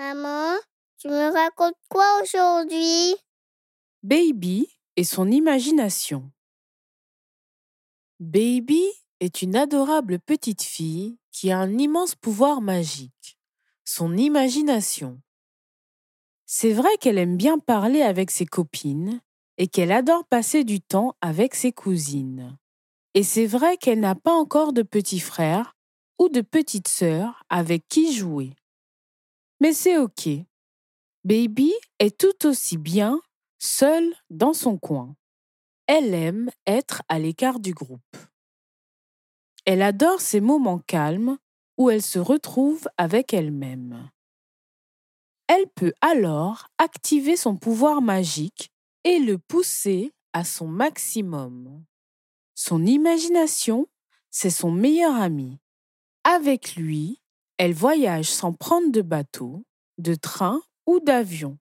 Maman, tu me racontes quoi aujourd'hui? Baby et son imagination. Baby est une adorable petite fille qui a un immense pouvoir magique, son imagination. C'est vrai qu'elle aime bien parler avec ses copines et qu'elle adore passer du temps avec ses cousines. Et c'est vrai qu'elle n'a pas encore de petits frères ou de petites sœurs avec qui jouer. Mais c'est OK. Baby est tout aussi bien seule dans son coin. Elle aime être à l'écart du groupe. Elle adore ces moments calmes où elle se retrouve avec elle-même. Elle peut alors activer son pouvoir magique et le pousser à son maximum. Son imagination, c'est son meilleur ami. Avec lui, elle voyage sans prendre de bateau, de train ou d'avion.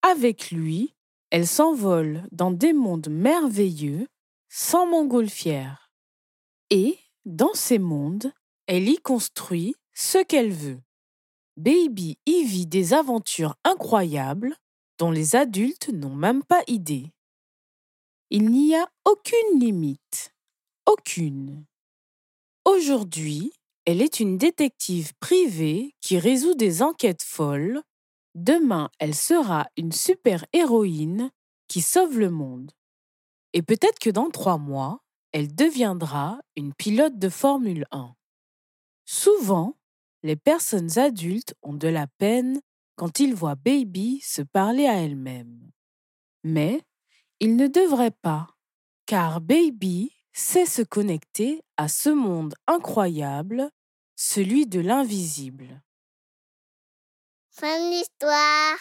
Avec lui, elle s'envole dans des mondes merveilleux sans montgolfière. Et, dans ces mondes, elle y construit ce qu'elle veut. Baby y vit des aventures incroyables dont les adultes n'ont même pas idée. Il n'y a aucune limite. Aucune. Aujourd'hui, elle est une détective privée qui résout des enquêtes folles. Demain, elle sera une super-héroïne qui sauve le monde. Et peut-être que dans trois mois, elle deviendra une pilote de Formule 1. Souvent, les personnes adultes ont de la peine quand ils voient Baby se parler à elle-même. Mais ils ne devraient pas, car Baby sait se connecter à ce monde incroyable, celui de l'invisible. Fin de l'histoire.